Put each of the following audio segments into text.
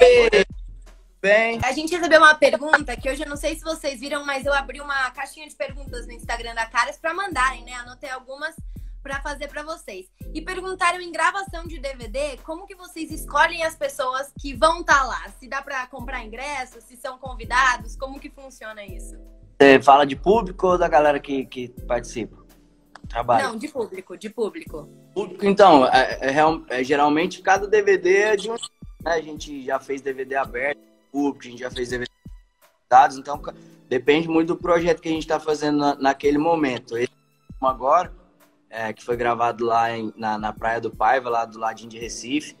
Oi! Bem. A gente recebeu uma pergunta que hoje eu não sei se vocês viram, mas eu abri uma caixinha de perguntas no Instagram da Caras para mandarem, né? Anotei algumas para fazer para vocês. E perguntaram em gravação de DVD como que vocês escolhem as pessoas que vão estar tá lá? Se dá para comprar ingressos, se são convidados, como que funciona isso? Você fala de público ou da galera que, que participa? Trabalho. Não, de público, de público. Público, então, é, é, é geralmente cada DVD é de um. Né? A gente já fez DVD aberto, público, a gente já fez DVD dados, então depende muito do projeto que a gente está fazendo na, naquele momento. Esse agora, é, que foi gravado lá em, na, na Praia do Paiva, lá do ladinho de Recife.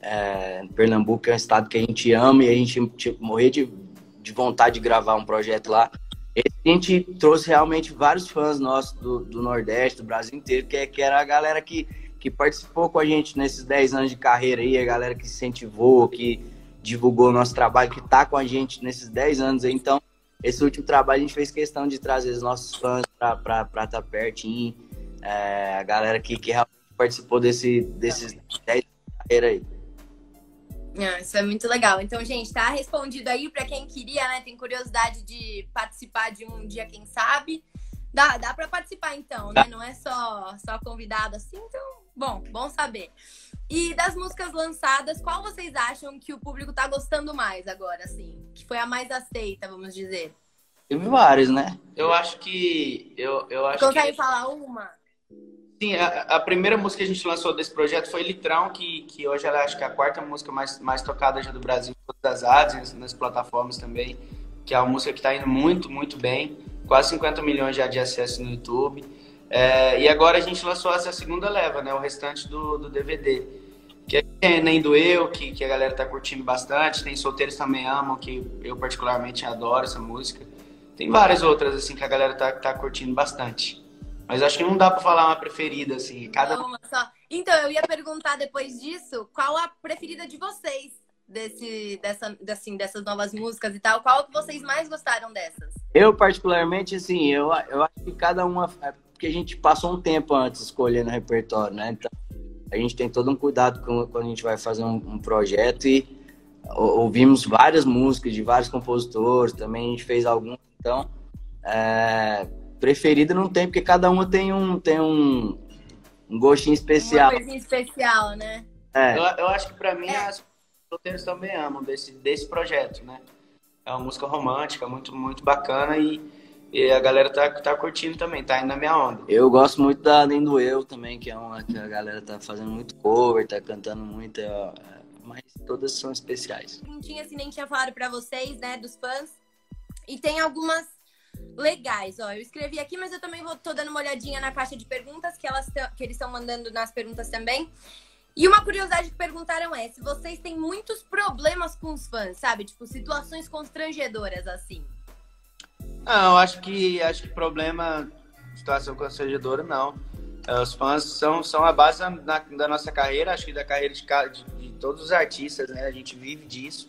É, Pernambuco é um estado que a gente ama e a gente tipo, morrer de, de vontade de gravar um projeto lá. A gente trouxe realmente vários fãs nossos do, do Nordeste, do Brasil inteiro, que, é, que era a galera que, que participou com a gente nesses 10 anos de carreira aí, a galera que incentivou, que divulgou o nosso trabalho, que está com a gente nesses 10 anos aí. Então, esse último trabalho a gente fez questão de trazer os nossos fãs para estar tá pertinho, é, a galera que, que realmente participou desse, desses 10 anos de carreira aí. Ah, isso é muito legal. Então, gente, tá respondido aí para quem queria, né? Tem curiosidade de participar de um dia, quem sabe. Dá, dá para participar, então, né? Não é só, só convidado assim. Então, bom, bom saber. E das músicas lançadas, qual vocês acham que o público tá gostando mais agora, assim? Que foi a mais aceita, vamos dizer? Teve vários, né? Eu acho que. Eu, eu acho Consegue que... falar uma? Sim, a, a, primeira música que a gente lançou desse projeto foi Litrão, que, que hoje ela acho que é a quarta música mais, mais tocada já do Brasil, em todas as áreas, nas plataformas também, que é uma música que está indo muito, muito bem, quase 50 milhões já de acessos no YouTube. É, e agora a gente lançou essa segunda leva, né, o restante do, do DVD, que é Nem Doeu, que, que a galera tá curtindo bastante, tem Solteiros Também Amam, que eu particularmente adoro essa música. Tem várias outras, assim, que a galera tá, tá curtindo bastante. Mas acho que não dá para falar uma preferida, assim. Cada... Uma só. Então, eu ia perguntar depois disso, qual a preferida de vocês desse, dessa, assim, dessas novas músicas e tal? Qual que vocês mais gostaram dessas? Eu, particularmente, assim, eu, eu acho que cada uma. Porque a gente passou um tempo antes escolhendo o repertório, né? Então, a gente tem todo um cuidado com, quando a gente vai fazer um, um projeto e ouvimos várias músicas de vários compositores, também a gente fez alguns. Então, é, preferida não tem, porque cada uma tem um, tem um, um gostinho especial. Uma coisinha especial, né? É. Eu, eu acho que para mim é. as solteiros também amam desse, desse projeto, né? É uma música romântica, muito, muito bacana e, e a galera tá, tá curtindo também, tá indo na minha onda. Eu gosto muito da Além do Eu também, que é uma que a galera tá fazendo muito cover, tá cantando muito, é, mas todas são especiais. Perguntinha assim, nem tinha falado para vocês, né, dos fãs. E tem algumas legais. Ó, eu escrevi aqui, mas eu também vou tô dando uma olhadinha na caixa de perguntas que elas que eles estão mandando nas perguntas também. E uma curiosidade que perguntaram é se vocês têm muitos problemas com os fãs, sabe? Tipo, situações constrangedoras assim. Não, acho que acho que problema, situação constrangedora, não. É, os fãs são, são a base da, da nossa carreira, acho que da carreira de, de, de, todos os artistas, né? A gente vive disso.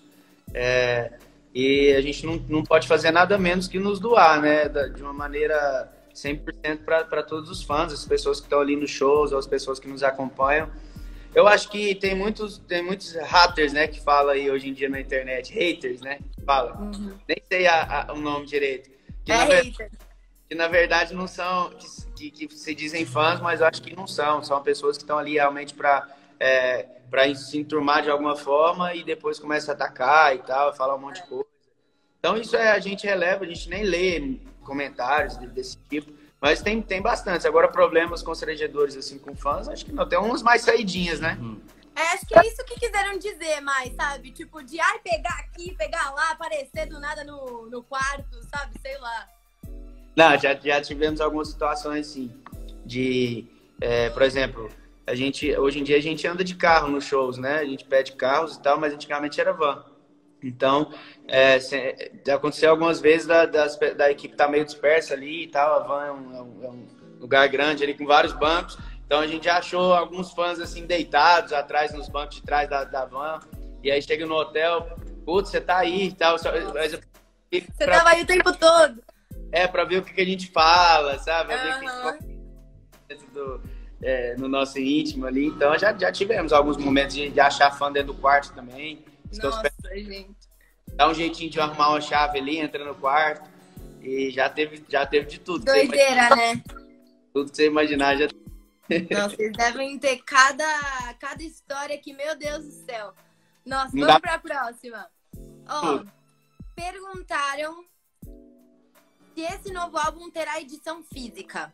É, e a gente não, não pode fazer nada menos que nos doar, né? De uma maneira 100% para todos os fãs, as pessoas que estão ali nos shows, as pessoas que nos acompanham. Eu acho que tem muitos, tem muitos haters, né, que fala aí hoje em dia na internet, haters, né, fala. Uhum. Nem sei a, a, o nome direito. Que, é na hater. que na verdade não são, que, que, se dizem fãs, mas eu acho que não são. São pessoas que estão ali realmente para é, para se enturmar de alguma forma e depois começa a atacar e tal, falar um monte de coisa. Então isso é a gente releva, a gente nem lê comentários desse tipo, mas tem, tem bastante. Agora problemas constrangedores assim com fãs, acho que não, tem uns mais saidinhas, né? Hum. É, acho que é isso que quiseram dizer mais, sabe? Tipo, de ai, pegar aqui, aparecer do nada no, no quarto, sabe? Sei lá. Não, já, já tivemos algumas situações assim, de, é, por exemplo, a gente, hoje em dia a gente anda de carro nos shows, né? A gente pede carros e tal, mas antigamente era van. Então, é, se, aconteceu algumas vezes da, das, da equipe tá meio dispersa ali e tal. A van é um, é um, é lugar grande ali com vários bancos. Então a gente achou alguns fãs assim deitados atrás nos bancos de trás da, da van. E aí chega no hotel, putz, você tá aí e tal. Você pra... tava aí o tempo todo. É, pra ver o que, que a gente fala, sabe? Pra uhum. o que do, é, no nosso íntimo ali. Então já, já tivemos alguns momentos de, de achar fã dentro do quarto também. Nossa, gente. Dá um jeitinho de arrumar uma chave ali, entra no quarto. E já teve, já teve de tudo. Doideira, né? Tudo que você imaginar já Nossa, vocês devem ter cada, cada história que, meu Deus do céu. Nossa, Não vamos dá... pra próxima. Ó, perguntaram se esse novo álbum terá edição física.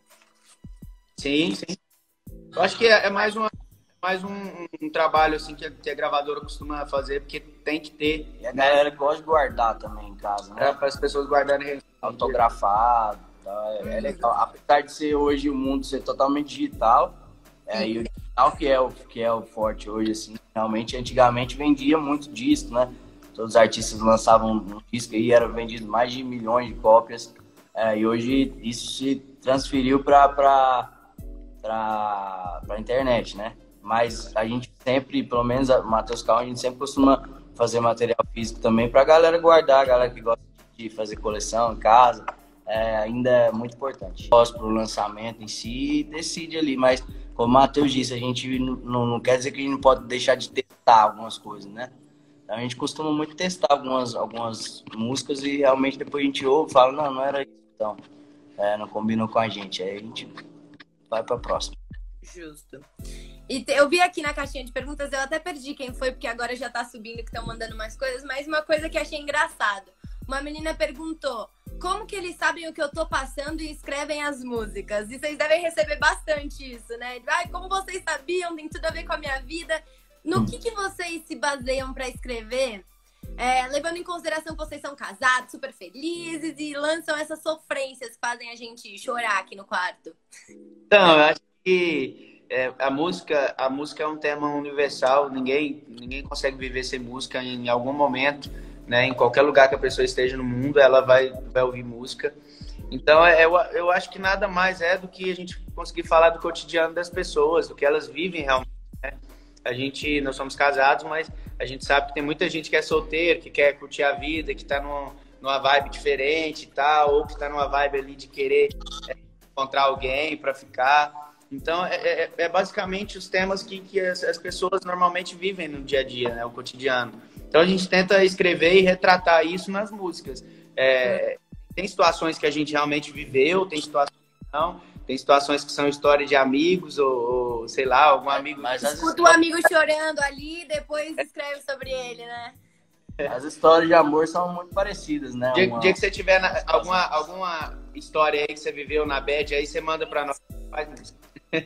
Sim, sim. Eu acho que é, é mais, uma, mais um, um, trabalho assim que a, que a, gravadora costuma fazer, porque tem que ter. E a galera gosta de guardar também em casa, né? É, para as pessoas guardarem autografado. Tá? É, é, legal. Apesar de ser hoje o mundo ser totalmente digital, é, e o digital que é o, que é o forte hoje, assim, realmente antigamente vendia muito disco, né? Todos os artistas lançavam um disco e era vendido mais de milhões de cópias. É, e hoje isso se transferiu para para internet, né? Mas a gente sempre, pelo menos o Matheus Cal, a gente sempre costuma fazer material físico também para a galera guardar, a galera que gosta de fazer coleção em casa. É, ainda é muito importante. Para o lançamento em si, decide ali, mas como o Matheus disse, a gente não, não quer dizer que a gente não pode deixar de testar algumas coisas, né? A gente costuma muito testar algumas, algumas músicas e realmente depois a gente ouve e fala, não, não era isso, então é, não combinou com a gente. Aí a gente vai para a próxima. Justo. E eu vi aqui na caixinha de perguntas, eu até perdi quem foi, porque agora já tá subindo que estão mandando mais coisas, mas uma coisa que achei engraçado. Uma menina perguntou: como que eles sabem o que eu tô passando e escrevem as músicas? E vocês devem receber bastante isso, né? Ai, como vocês sabiam, tem tudo a ver com a minha vida. No que, que vocês se baseiam para escrever? É, levando em consideração que vocês são casados, super felizes e lançam essas sofrências que fazem a gente chorar aqui no quarto. Então, eu acho que é, a música a música é um tema universal. Ninguém ninguém consegue viver sem música em algum momento, né? Em qualquer lugar que a pessoa esteja no mundo, ela vai vai ouvir música. Então, é, eu, eu acho que nada mais é do que a gente conseguir falar do cotidiano das pessoas, do que elas vivem realmente. A gente, nós somos casados, mas a gente sabe que tem muita gente que é solteiro, que quer curtir a vida, que está numa, numa vibe diferente e tal, ou que está numa vibe ali de querer é, encontrar alguém para ficar. Então, é, é, é, basicamente os temas que, que as, as, pessoas normalmente vivem no dia a dia, né, o cotidiano. Então, a gente tenta escrever e retratar isso nas músicas. É, tem situações que a gente realmente viveu, tem situações que não. Tem situações que são história de amigos ou, ou sei lá, algum amigo. Mas Escuta o amigo chorando ali, depois escreve sobre ele, né? As histórias de amor são muito parecidas, né? Dia, Uma... dia que você tiver na, alguma, alguma história aí que você viveu na bad, aí você manda pra nós.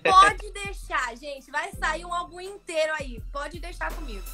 Pode deixar, gente. Vai sair um álbum inteiro aí. Pode deixar comigo.